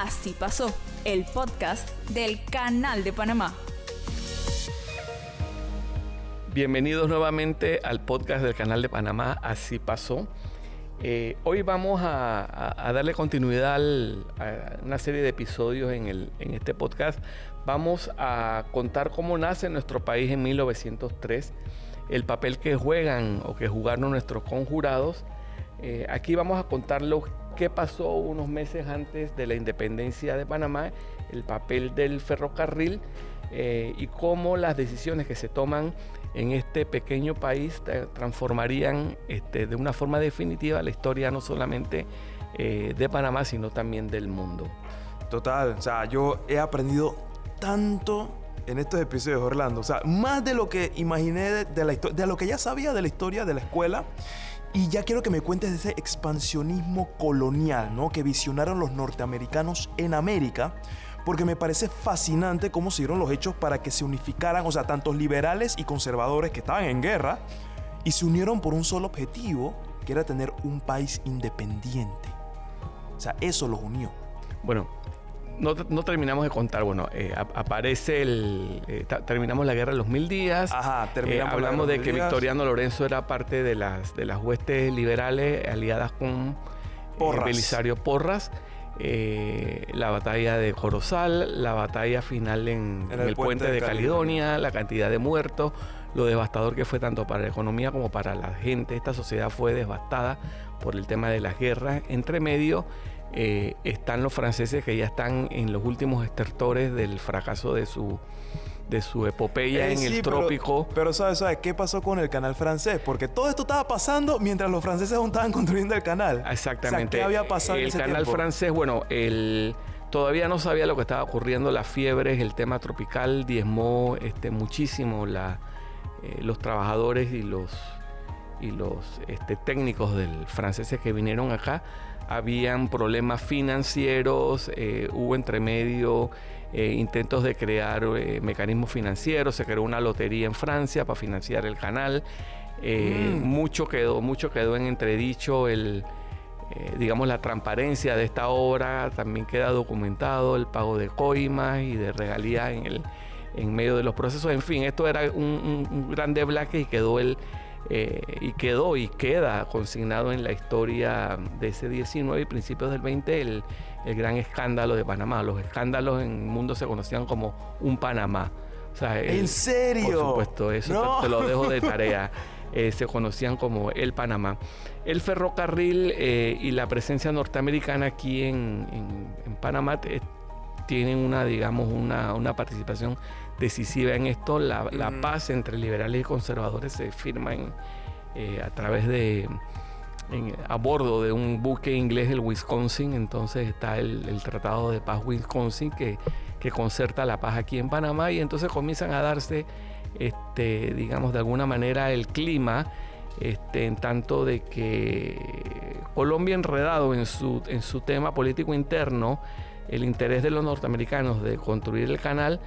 Así pasó, el podcast del Canal de Panamá. Bienvenidos nuevamente al podcast del Canal de Panamá, Así pasó. Eh, hoy vamos a, darle continuidad a una serie de episodios en, en, este podcast. Vamos a contar cómo nace nuestro país en 1903, el papel que juegan o que jugaron nuestros conjurados. Eh, aquí vamos a contar lo qué pasó unos meses antes de la independencia de Panamá, el papel del ferrocarril eh, y cómo las decisiones que se toman en este pequeño país transformarían este, de una forma definitiva la historia no solamente eh, de Panamá, sino también del mundo. Total, o sea, yo he aprendido tanto en estos episodios, Orlando. O sea, más de lo que imaginé de, la historia, de lo que ya sabía de la historia de la escuela. Y ya quiero que me cuentes de ese expansionismo colonial, ¿no? Que visionaron los norteamericanos en América, porque me parece fascinante cómo se dieron los hechos para que se unificaran, o sea, tantos liberales y conservadores que estaban en guerra, y se unieron por un solo objetivo, que era tener un país independiente. O sea, eso los unió. Bueno, no, terminamos de contar. Bueno, eh, aparece el. Eh, terminamos la guerra de los mil días. Ajá, terminamos. Eh, hablamos de, que Victoriano Lorenzo era parte de las, de las huestes liberales aliadas con Porras. Belisario Porras. la batalla de Jorosal, la batalla final en, el, puente, de, Caledonia, la cantidad de muertos, lo devastador que fue tanto para la economía como para la gente. Esta sociedad fue devastada por el tema de las guerras. Entre medio eh, están los franceses que ya están en los últimos estertores del fracaso de su de su epopeya eh, en el trópico. Pero, ¿sabes, ¿sabes qué pasó con el canal francés? Porque todo esto estaba pasando mientras los franceses aún estaban construyendo el canal. Exactamente. ¿Qué había pasado El canal francés, bueno, el, todavía no sabía lo que estaba ocurriendo, las fiebres, el tema tropical diezmó este, muchísimo la, eh, los trabajadores y los, y los este, técnicos del franceses que vinieron acá habían problemas financieros, eh, hubo entre medio eh, intentos de crear eh, mecanismos financieros, se creó una lotería en Francia para financiar el canal, mm. mucho, quedó, mucho quedó en entredicho el, digamos, la transparencia de esta obra, también queda documentado el pago de coimas y de regalías en, el, en medio de los procesos, en fin, esto era un, un gran deblaque y quedó el eh, y quedó y queda consignado en la historia de ese 19 y principios del 20 el, gran escándalo de Panamá. Los escándalos en el mundo se conocían como un Panamá. ¿En serio? Por supuesto, eso te, lo dejo de tarea. Eh, se conocían como el Panamá. El ferrocarril eh, y la presencia norteamericana aquí en, Panamá tienen una, digamos, una, una participación decisiva en esto. La, mm. paz entre liberales y conservadores se firma en, eh, a través de a bordo de un buque inglés el Wisconsin. Entonces está el, Tratado de Paz Wisconsin que, que, concerta la paz aquí en Panamá y entonces comienzan a darse, este, digamos, de alguna manera el clima. Este, en tanto de que Colombia enredado en su, en su tema político interno, el interés de los norteamericanos de construir el canal,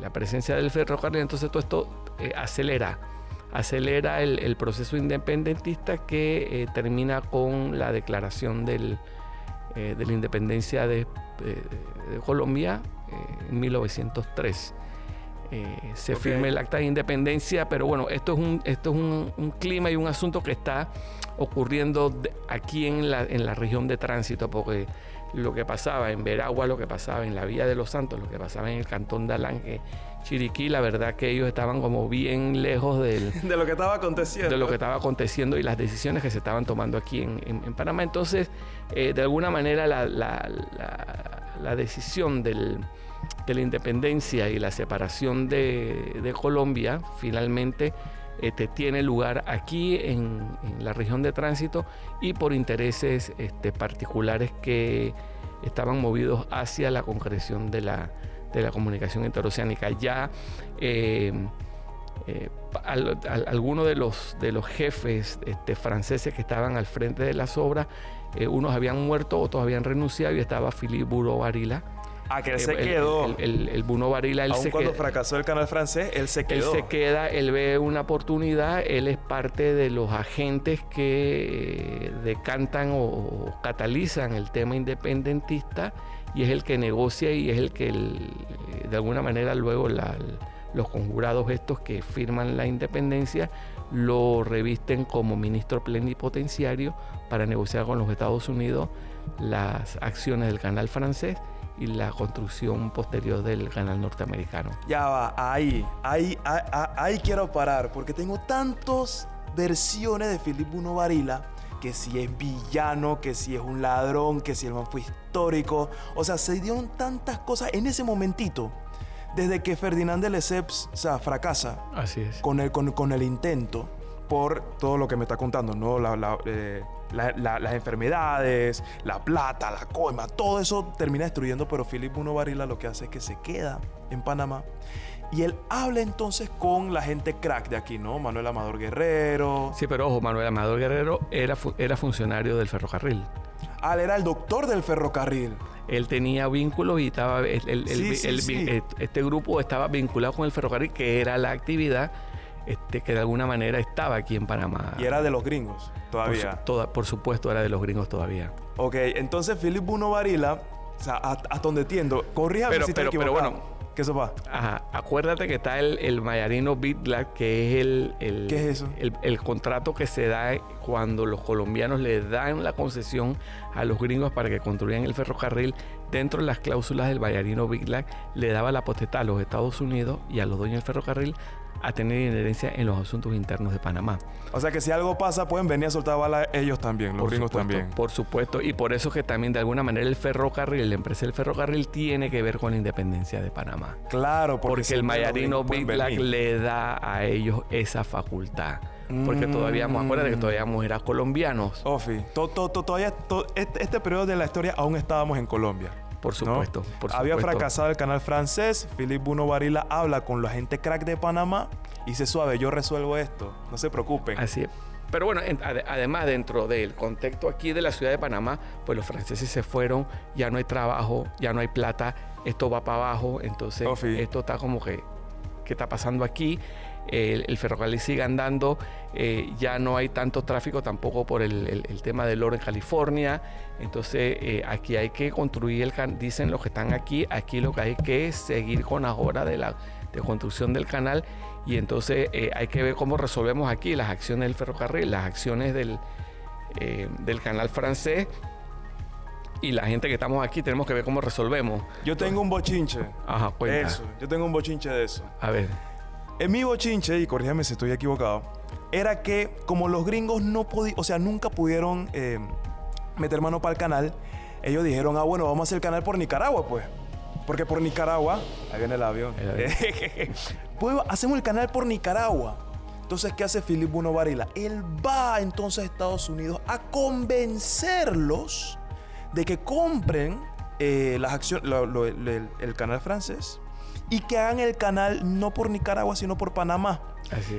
la presencia del ferrocarril, entonces todo esto eh, acelera, acelera el, proceso independentista que eh, termina con la declaración del, eh, de la independencia de, Colombia en 1903. se firma el acta de independencia, pero bueno, esto es un, esto es un, clima y un asunto que está ocurriendo aquí en la, en la región de tránsito, porque lo que pasaba en Veragua, lo que pasaba en la Vía de los Santos, lo que pasaba en el Cantón de Alange, Chiriquí, la verdad que ellos estaban como bien lejos del, de lo que estaba aconteciendo. De lo que estaba aconteciendo y las decisiones que se estaban tomando aquí en, Panamá. Entonces, eh, de alguna manera, la, decisión de la independencia y la separación de, Colombia finalmente este, tiene lugar aquí en, la región de tránsito y por intereses este, particulares que estaban movidos hacia la concreción de la, de la comunicación interoceánica. Ya eh, eh, algunos de los, de los jefes este, franceses que estaban al frente de las obras, eh, unos habían muerto, otros habían renunciado y estaba Philippe Bourreau Varila Ah, que él se quedó. El, el, Buno Varila, él Aun cuando fracasó el canal francés, él se quedó. Él se queda, él ve una oportunidad, él es parte de los agentes que decantan o, catalizan el tema independentista y es el que negocia y es el que de alguna manera luego los conjurados estos que firman la independencia lo revisten como ministro plenipotenciario para negociar con los Estados Unidos las acciones del canal francés y la construcción posterior del canal norteamericano. Ya va, ahí, ahí, ahí, ahí quiero parar, porque tengo tantas versiones de Filipe Uno Varila, que si es villano, que si es un ladrón, que si el man fue histórico. O sea, se dieron tantas cosas en ese momentito desde que Ferdinand de Lesseps o sea, fracasa Así es. Con, el, con, el intento por todo lo que me está contando, ¿no? Eh, las enfermedades, la plata, la coima, todo eso termina destruyendo, pero Philip Uno Barilla lo que hace es que se queda en Panamá y él habla entonces con la gente crack de aquí, ¿no? Manuel Amador Guerrero. Sí, pero ojo, Manuel Amador Guerrero era, era funcionario del ferrocarril. Ah, él era el doctor del ferrocarril él tenía vínculos y estaba este grupo estaba vinculado con el ferrocarril que era la actividad este, que de alguna manera estaba aquí en Panamá. Y era de los gringos todavía. Por, por supuesto, era de los gringos todavía. Ok, entonces Philip Buno Varila, o sea, hasta donde entiendo, corríjame pero, si pero, pero bueno, ¿Qué eso va? Ajá. Acuérdate que está el, el Mayarino Bitlag, que es el, el, ¿Qué es eso? El, contrato que se da cuando los colombianos le dan la concesión a los gringos para que construyan el ferrocarril. Dentro de las cláusulas del Mayarino Bitlag le daba la potestad a los Estados Unidos y a los dueños del ferrocarril a tener inherencia en los asuntos internos de Panamá. O sea que si algo pasa, pueden venir a soltar bala ellos también, los gringos también. Por supuesto, y por eso que también de alguna manera el ferrocarril, la empresa del ferrocarril tiene que ver con la independencia de Panamá. Claro, porque, el Mayarino Big Black le da a ellos esa facultad. Porque todavía, acuérdate que todavía éramos colombianos. Ofi, todavía, este, este periodo de la historia aún estábamos en Colombia. Por supuesto, Había fracasado el canal francés. Philippe Buno Varila habla con la gente crack de Panamá y dice suave, yo resuelvo esto. No se preocupen. Así es. Pero bueno, además dentro del contexto aquí de la ciudad de Panamá, pues los franceses se fueron, ya no hay trabajo, ya no hay plata, esto va para abajo, entonces esto está como que, ¿qué está pasando aquí? El, ferrocarril sigue andando, eh, ya no hay tanto tráfico tampoco por el, tema del oro en California, entonces eh, aquí hay que construir el canal, dicen los que están aquí, aquí lo que hay que es seguir con la hora de la de construcción del canal y entonces eh, hay que ver cómo resolvemos aquí las acciones del ferrocarril, las acciones del, del canal francés y la gente que estamos aquí tenemos que ver cómo resolvemos. Yo tengo un bochinche. Ajá, cuenta. Eso, yo tengo un bochinche de eso. A ver. En mi bochinche, y corrígeme si estoy equivocado, era que como los gringos no podían, o sea, nunca pudieron eh, meter mano para el canal, ellos dijeron, ah, bueno, vamos a hacer el canal por Nicaragua, pues. Porque por Nicaragua, ahí viene el avión, pues hacemos el canal por Nicaragua. Entonces, ¿qué hace Philip Buno Varila? Él va entonces a Estados Unidos a convencerlos de que compren eh, las acciones, el canal francés y que hagan el canal no por Nicaragua, sino por Panamá.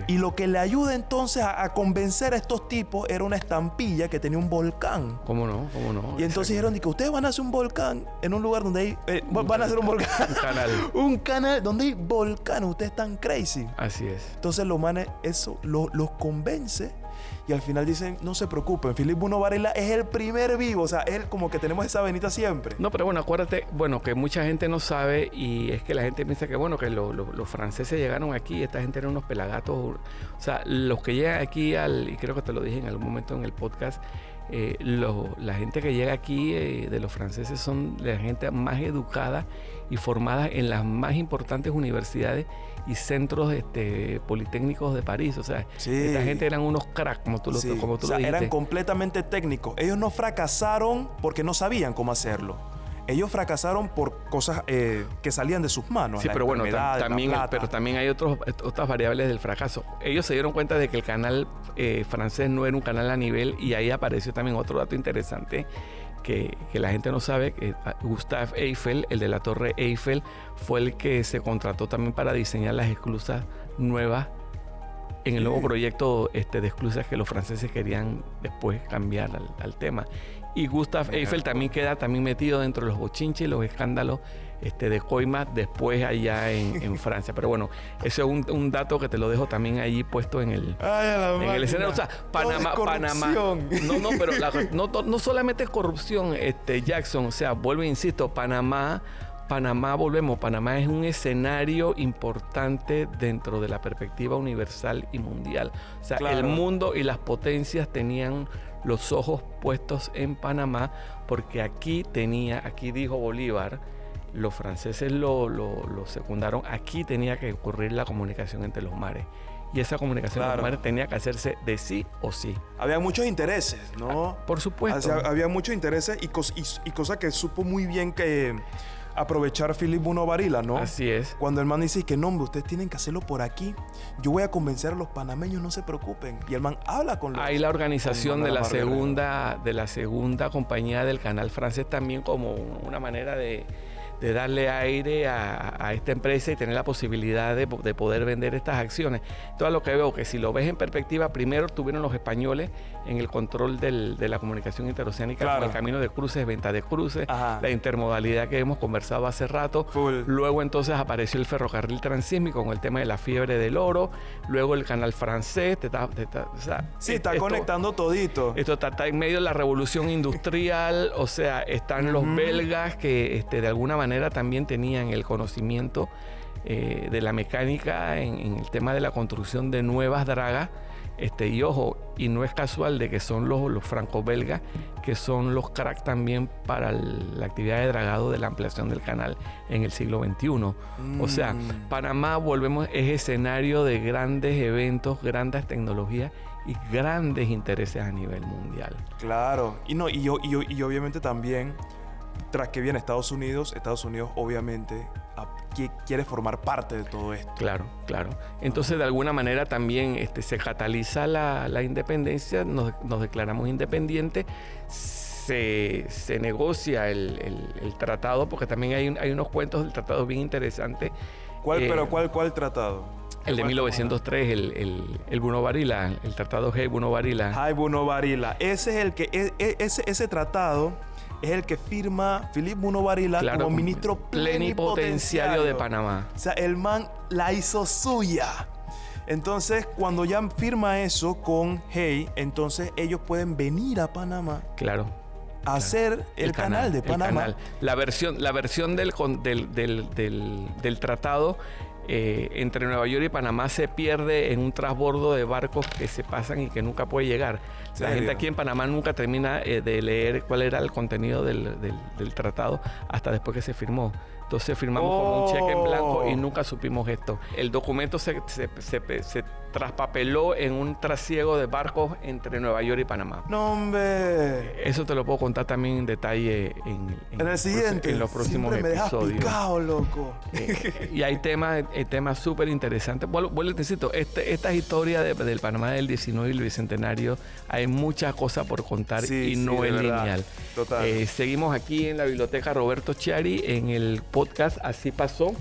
Y lo que le ayuda entonces a, convencer a estos tipos era una estampilla que tenía un volcán. ¿Cómo no? ¿Cómo no? Y entonces dijeron que ustedes van a hacer un volcán en un lugar donde hay. Eh, van a hacer un volcán. un canal. un canal donde hay volcán. Ustedes están crazy. Así es. Entonces los manes, eso los convence y al final dicen, no se preocupen, Filipe Buno Varela es el primer vivo, o sea, él como que tenemos esa venita siempre. No, pero bueno, acuérdate, bueno, que mucha gente no sabe y es que la gente piensa que, bueno, que los franceses llegaron aquí, esta gente eran unos pelagatos, o sea, los que llegan aquí al, y creo que te lo dije en algún momento en el podcast, eh, la gente que llega aquí eh, de los franceses son la gente más educada y formada en las más importantes universidades y centros este, politécnicos de París. O sea, esta gente eran unos cracks, como tú lo, como tú o sea, Eran completamente técnicos. Ellos no fracasaron porque no sabían cómo hacerlo. Ellos fracasaron por cosas eh, que salían de sus manos. Sí, pero bueno, también, pero también hay otros, otras variables del fracaso. Ellos se dieron cuenta de que el canal eh, francés no era un canal a nivel y ahí apareció también otro dato interesante que, la gente no sabe, que ah, Gustave Eiffel, el de la Torre Eiffel, fue el que se contrató también para diseñar las esclusas nuevas en el nuevo proyecto este, de esclusas que los franceses querían después cambiar al, al tema. Y Gustav Eiffel también queda también metido dentro de los bochinches y los escándalos este, de Coima después allá en, en Francia. Pero bueno, ese es un, un, dato que te lo dejo también ahí puesto en el, Ay, en el escenario. O sea, Panamá, Panamá. No, no, pero la, no, no solamente es corrupción, este, Jackson. O sea, vuelvo e insisto, Panamá. Panamá, volvemos, Panamá es un escenario importante dentro de la perspectiva universal y mundial. O sea, claro. el mundo y las potencias tenían los ojos puestos en Panamá porque aquí tenía, aquí dijo Bolívar, los franceses lo, lo, lo, secundaron, aquí tenía que ocurrir la comunicación entre los mares. Y esa comunicación claro. entre los mares tenía que hacerse de sí o sí. Había muchos intereses, ¿no? Ah, por supuesto. O sea, había muchos intereses y, cos, y, y cosa que supo muy bien que aprovechar Philip Buno Varila, ¿no? Así es. Cuando el man dice que no, hombre, ustedes tienen que hacerlo por aquí. Yo voy a convencer a los panameños, no se preocupen. Y el man habla con los. Hay la organización de la segunda, de la segunda compañía del canal francés también como una manera de de darle aire a, a, esta empresa y tener la posibilidad de, de, poder vender estas acciones. Todo lo que veo que si lo ves en perspectiva, primero tuvieron los españoles en el control del, de la comunicación interoceánica claro. con el camino de cruces, venta de cruces, Ajá. la intermodalidad que hemos conversado hace rato. Full. Luego entonces apareció el ferrocarril transísmico con el tema de la fiebre del oro. Luego el canal francés. Te está, te está, o sea, sí, está esto, conectando todito. Esto está, está, en medio de la revolución industrial. o sea, están uh -huh. los belgas que este, de alguna manera manera también tenían el conocimiento eh, de la mecánica en, en, el tema de la construcción de nuevas dragas. Este, y ojo, y no es casual de que son los, los franco-belgas que son los cracks también para el, la actividad de dragado de la ampliación del canal en el siglo XXI. Mm. O sea, Panamá, volvemos, es escenario de grandes eventos, grandes tecnologías y grandes intereses a nivel mundial. Claro, y, no, y, y, y obviamente también tras que viene Estados Unidos, Estados Unidos obviamente quiere formar parte de todo esto. Claro, claro. Entonces, de alguna manera también este, se cataliza la, la independencia, nos, nos, declaramos independientes, se, se negocia el, el, el, tratado, porque también hay, hay, unos cuentos del tratado bien interesantes. ¿Cuál, eh, pero cuál, cuál tratado? El de 1903, el, el, el Buno Varila, el tratado Hey Buno Varila. Hey Buno Varila. Ese es el que, e, e, ese, ese tratado es el que firma Philip Muno Varila claro, como ministro plenipotenciario de Panamá. O sea, el man la hizo suya. Entonces, cuando ya firma eso con Hey, entonces ellos pueden venir a Panamá. Claro. A hacer el, el canal, canal, de Panamá. Canal. La versión, la versión del, del, del, del, del tratado eh, entre Nueva York y Panamá se pierde en un transbordo de barcos que se pasan y que nunca puede llegar. La gente aquí en Panamá nunca termina eh, de leer cuál era el contenido del, del, del, tratado hasta después que se firmó. Entonces firmamos oh. como un cheque en blanco y nunca supimos esto. El documento se, se, se, se traspapeló en un trasiego de barcos entre Nueva York y Panamá. No, hombre. Eso te lo puedo contar también en detalle en, en, en el siguiente. En los próximos Siempre me episodios. Picado, loco. Eh, y hay temas, eh, temas súper interesantes. Vuelvo, vuelvo te cito, este, esta historia de, del Panamá del 19 y el Bicentenario, hay muchas cosas por contar sí, y no sí, es lineal. Total. Eh, seguimos aquí en la biblioteca Roberto Chiari en el podcast Así pasó.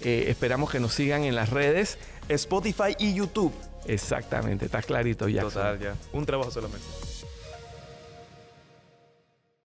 Eh, esperamos que nos sigan en las redes. Spotify y YouTube. Exactamente, está clarito ya. Total, ya. Un trabajo solamente.